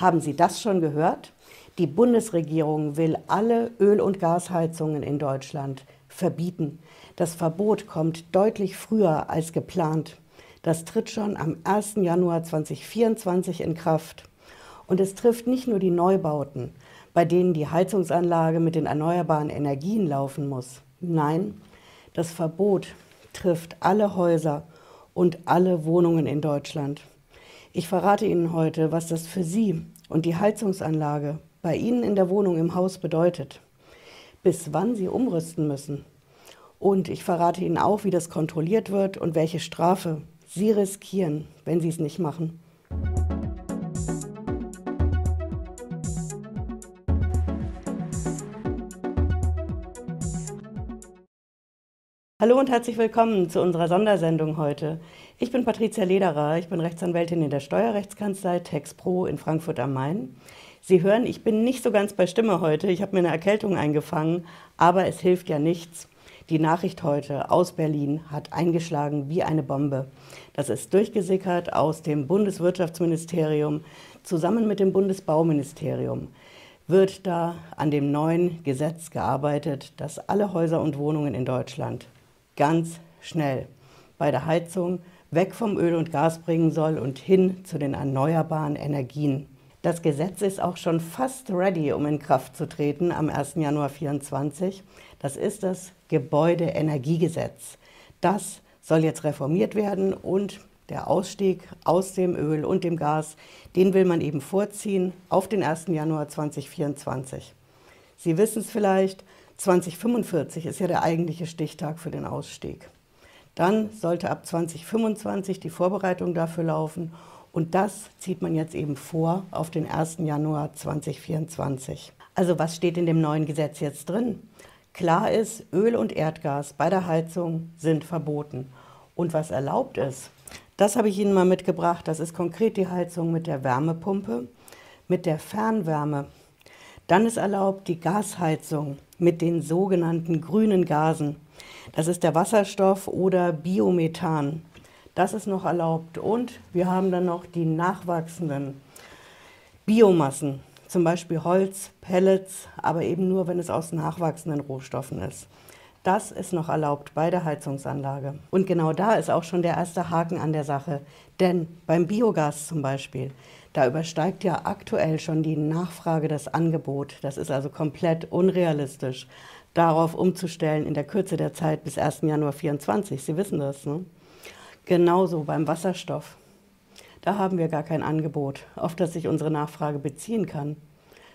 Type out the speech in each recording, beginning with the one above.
Haben Sie das schon gehört? Die Bundesregierung will alle Öl- und Gasheizungen in Deutschland verbieten. Das Verbot kommt deutlich früher als geplant. Das tritt schon am 1. Januar 2024 in Kraft. Und es trifft nicht nur die Neubauten, bei denen die Heizungsanlage mit den erneuerbaren Energien laufen muss. Nein, das Verbot trifft alle Häuser und alle Wohnungen in Deutschland. Ich verrate Ihnen heute, was das für Sie und die Heizungsanlage bei Ihnen in der Wohnung im Haus bedeutet, bis wann Sie umrüsten müssen. Und ich verrate Ihnen auch, wie das kontrolliert wird und welche Strafe Sie riskieren, wenn Sie es nicht machen. Hallo und herzlich willkommen zu unserer Sondersendung heute. Ich bin Patricia Lederer, ich bin Rechtsanwältin in der Steuerrechtskanzlei TexPro in Frankfurt am Main. Sie hören, ich bin nicht so ganz bei Stimme heute, ich habe mir eine Erkältung eingefangen, aber es hilft ja nichts. Die Nachricht heute aus Berlin hat eingeschlagen wie eine Bombe. Das ist durchgesickert aus dem Bundeswirtschaftsministerium zusammen mit dem Bundesbauministerium wird da an dem neuen Gesetz gearbeitet, das alle Häuser und Wohnungen in Deutschland ganz schnell bei der Heizung weg vom Öl und Gas bringen soll und hin zu den erneuerbaren Energien. Das Gesetz ist auch schon fast ready, um in Kraft zu treten am 1. Januar 2024. Das ist das Gebäudeenergiegesetz. Das soll jetzt reformiert werden und der Ausstieg aus dem Öl und dem Gas, den will man eben vorziehen auf den 1. Januar 2024. Sie wissen es vielleicht, 2045 ist ja der eigentliche Stichtag für den Ausstieg. Dann sollte ab 2025 die Vorbereitung dafür laufen und das zieht man jetzt eben vor auf den 1. Januar 2024. Also was steht in dem neuen Gesetz jetzt drin? Klar ist, Öl und Erdgas bei der Heizung sind verboten. Und was erlaubt ist, das habe ich Ihnen mal mitgebracht. Das ist konkret die Heizung mit der Wärmepumpe, mit der Fernwärme. Dann ist erlaubt die Gasheizung mit den sogenannten grünen Gasen. Das ist der Wasserstoff oder Biomethan. Das ist noch erlaubt. Und wir haben dann noch die nachwachsenden Biomassen, zum Beispiel Holz, Pellets, aber eben nur, wenn es aus nachwachsenden Rohstoffen ist. Das ist noch erlaubt bei der Heizungsanlage. Und genau da ist auch schon der erste Haken an der Sache. Denn beim Biogas zum Beispiel, da übersteigt ja aktuell schon die Nachfrage das Angebot. Das ist also komplett unrealistisch, darauf umzustellen in der Kürze der Zeit bis 1. Januar 2024. Sie wissen das, ne? Genauso beim Wasserstoff. Da haben wir gar kein Angebot, auf das sich unsere Nachfrage beziehen kann.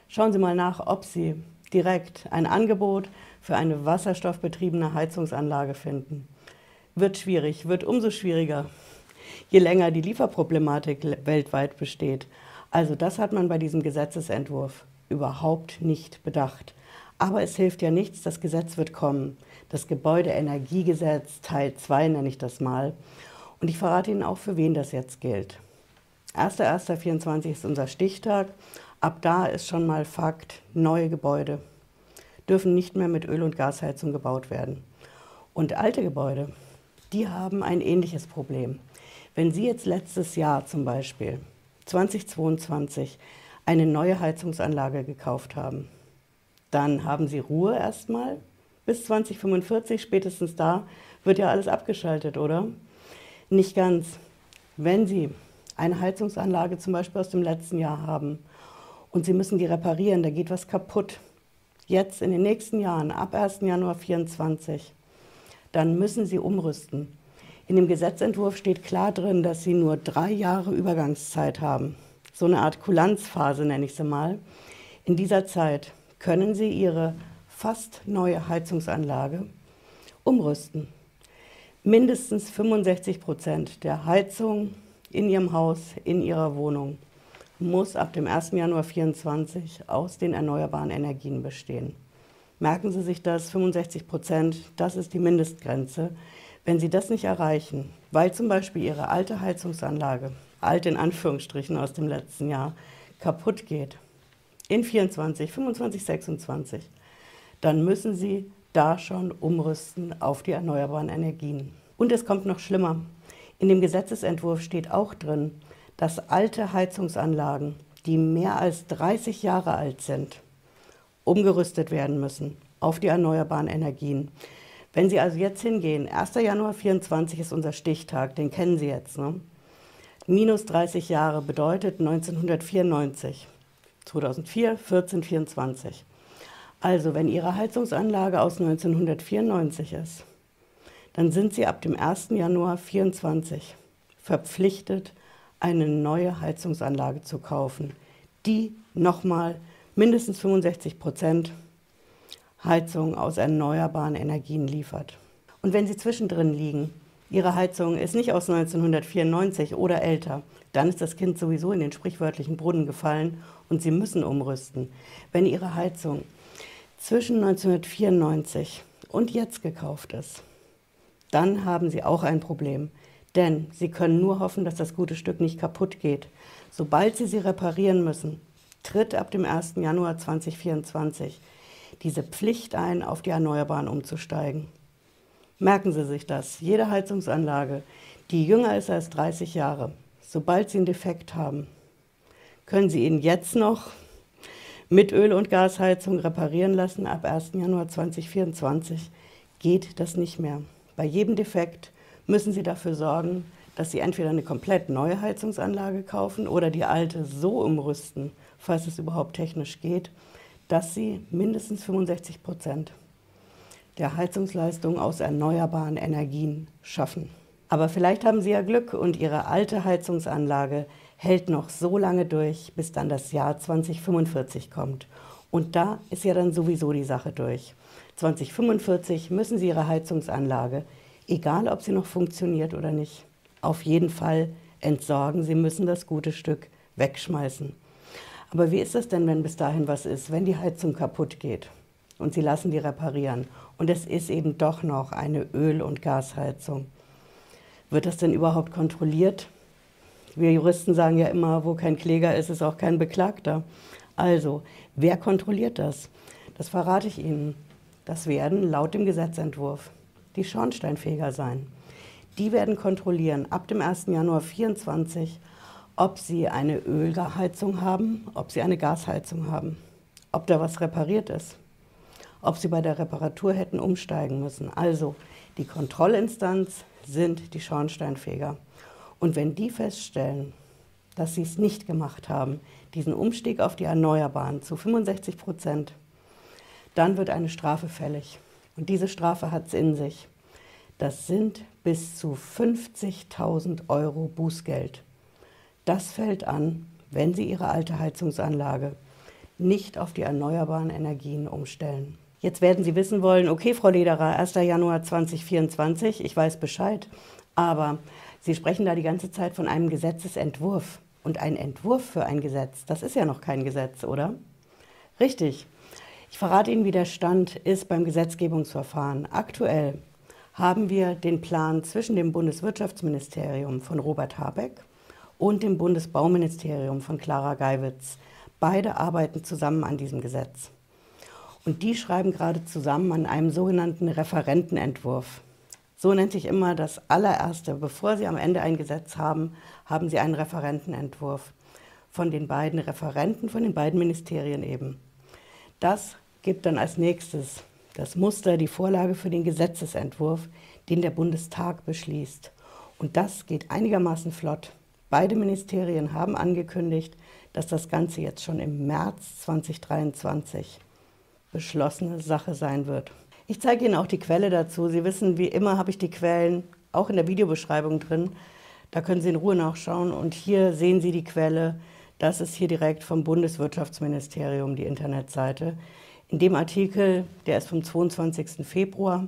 Schauen Sie mal nach, ob Sie direkt ein Angebot für eine wasserstoffbetriebene Heizungsanlage finden. Wird schwierig, wird umso schwieriger, je länger die Lieferproblematik weltweit besteht. Also das hat man bei diesem Gesetzesentwurf überhaupt nicht bedacht. Aber es hilft ja nichts, das Gesetz wird kommen. Das Gebäudeenergiegesetz Teil 2 nenne ich das mal. Und ich verrate Ihnen auch, für wen das jetzt gilt. 1.1.24 ist unser Stichtag. Ab da ist schon mal Fakt, neue Gebäude dürfen nicht mehr mit Öl- und Gasheizung gebaut werden. Und alte Gebäude, die haben ein ähnliches Problem. Wenn Sie jetzt letztes Jahr zum Beispiel, 2022, eine neue Heizungsanlage gekauft haben, dann haben Sie Ruhe erstmal bis 2045, spätestens da wird ja alles abgeschaltet, oder? Nicht ganz. Wenn Sie eine Heizungsanlage zum Beispiel aus dem letzten Jahr haben und Sie müssen die reparieren, da geht was kaputt, jetzt in den nächsten Jahren, ab 1. Januar 2024, dann müssen Sie umrüsten. In dem Gesetzentwurf steht klar drin, dass Sie nur drei Jahre Übergangszeit haben. So eine Art Kulanzphase nenne ich sie mal. In dieser Zeit können Sie Ihre fast neue Heizungsanlage umrüsten. Mindestens 65 Prozent der Heizung in Ihrem Haus, in Ihrer Wohnung muss ab dem 1. Januar 2024 aus den erneuerbaren Energien bestehen. Merken Sie sich das, 65 Prozent, das ist die Mindestgrenze. Wenn Sie das nicht erreichen, weil zum Beispiel Ihre alte Heizungsanlage, alt in Anführungsstrichen aus dem letzten Jahr, kaputt geht, in 24, 25, 26, dann müssen Sie da schon umrüsten auf die erneuerbaren Energien. Und es kommt noch schlimmer. In dem Gesetzesentwurf steht auch drin, dass alte Heizungsanlagen die mehr als 30 Jahre alt sind, umgerüstet werden müssen auf die erneuerbaren Energien. Wenn Sie also jetzt hingehen, 1. Januar 24 ist unser Stichtag, den kennen Sie jetzt. Ne? Minus 30 Jahre bedeutet 1994, 2004, 14, 24. Also wenn Ihre Heizungsanlage aus 1994 ist, dann sind Sie ab dem 1. Januar 24 verpflichtet, eine neue Heizungsanlage zu kaufen, die nochmal mindestens 65 Prozent Heizung aus erneuerbaren Energien liefert. Und wenn Sie zwischendrin liegen, Ihre Heizung ist nicht aus 1994 oder älter, dann ist das Kind sowieso in den sprichwörtlichen Brunnen gefallen und Sie müssen umrüsten. Wenn Ihre Heizung zwischen 1994 und jetzt gekauft ist, dann haben Sie auch ein Problem. Denn Sie können nur hoffen, dass das gute Stück nicht kaputt geht. Sobald Sie sie reparieren müssen, tritt ab dem 1. Januar 2024 diese Pflicht ein, auf die Erneuerbaren umzusteigen. Merken Sie sich das. Jede Heizungsanlage, die jünger ist als 30 Jahre, sobald Sie einen Defekt haben, können Sie ihn jetzt noch mit Öl- und Gasheizung reparieren lassen. Ab 1. Januar 2024 geht das nicht mehr. Bei jedem Defekt müssen Sie dafür sorgen, dass Sie entweder eine komplett neue Heizungsanlage kaufen oder die alte so umrüsten, falls es überhaupt technisch geht, dass Sie mindestens 65 Prozent der Heizungsleistung aus erneuerbaren Energien schaffen. Aber vielleicht haben Sie ja Glück und Ihre alte Heizungsanlage hält noch so lange durch, bis dann das Jahr 2045 kommt. Und da ist ja dann sowieso die Sache durch. 2045 müssen Sie Ihre Heizungsanlage egal ob sie noch funktioniert oder nicht. Auf jeden Fall entsorgen. Sie müssen das gute Stück wegschmeißen. Aber wie ist das denn, wenn bis dahin was ist, wenn die Heizung kaputt geht und Sie lassen die reparieren und es ist eben doch noch eine Öl- und Gasheizung? Wird das denn überhaupt kontrolliert? Wir Juristen sagen ja immer, wo kein Kläger ist, ist auch kein Beklagter. Also, wer kontrolliert das? Das verrate ich Ihnen. Das werden laut dem Gesetzentwurf die Schornsteinfeger sein. Die werden kontrollieren ab dem 1. Januar 2024, ob sie eine Ölheizung haben, ob sie eine Gasheizung haben, ob da was repariert ist, ob sie bei der Reparatur hätten umsteigen müssen. Also die Kontrollinstanz sind die Schornsteinfeger. Und wenn die feststellen, dass sie es nicht gemacht haben, diesen Umstieg auf die Erneuerbaren zu 65 Prozent, dann wird eine Strafe fällig. Und diese Strafe hat es in sich. Das sind bis zu 50.000 Euro Bußgeld. Das fällt an, wenn Sie Ihre alte Heizungsanlage nicht auf die erneuerbaren Energien umstellen. Jetzt werden Sie wissen wollen, okay, Frau Lederer, 1. Januar 2024, ich weiß Bescheid, aber Sie sprechen da die ganze Zeit von einem Gesetzesentwurf. Und ein Entwurf für ein Gesetz, das ist ja noch kein Gesetz, oder? Richtig. Ich verrate Ihnen, wie der Stand ist beim Gesetzgebungsverfahren. Aktuell haben wir den Plan zwischen dem Bundeswirtschaftsministerium von Robert Habeck und dem Bundesbauministerium von Clara Geiwitz. Beide arbeiten zusammen an diesem Gesetz. Und die schreiben gerade zusammen an einem sogenannten Referentenentwurf. So nennt sich immer das allererste. Bevor Sie am Ende ein Gesetz haben, haben Sie einen Referentenentwurf von den beiden Referenten, von den beiden Ministerien eben. Das gibt dann als nächstes das Muster, die Vorlage für den Gesetzesentwurf, den der Bundestag beschließt. Und das geht einigermaßen flott. Beide Ministerien haben angekündigt, dass das Ganze jetzt schon im März 2023 beschlossene Sache sein wird. Ich zeige Ihnen auch die Quelle dazu. Sie wissen, wie immer habe ich die Quellen auch in der Videobeschreibung drin. Da können Sie in Ruhe nachschauen. Und hier sehen Sie die Quelle. Das ist hier direkt vom Bundeswirtschaftsministerium, die Internetseite. In dem Artikel, der ist vom 22. Februar,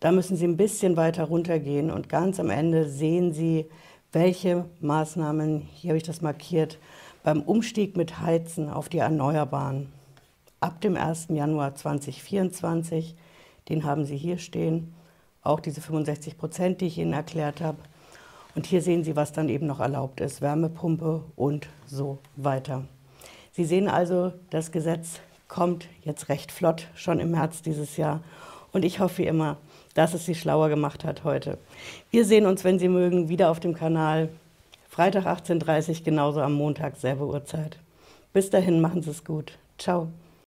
da müssen Sie ein bisschen weiter runtergehen und ganz am Ende sehen Sie, welche Maßnahmen, hier habe ich das markiert, beim Umstieg mit Heizen auf die Erneuerbaren ab dem 1. Januar 2024, den haben Sie hier stehen, auch diese 65 Prozent, die ich Ihnen erklärt habe. Und hier sehen Sie, was dann eben noch erlaubt ist, Wärmepumpe und so weiter. Sie sehen also, das Gesetz kommt jetzt recht flott, schon im März dieses Jahr. Und ich hoffe wie immer, dass es Sie schlauer gemacht hat heute. Wir sehen uns, wenn Sie mögen, wieder auf dem Kanal. Freitag 18.30 Uhr, genauso am Montag, selbe Uhrzeit. Bis dahin machen Sie es gut. Ciao.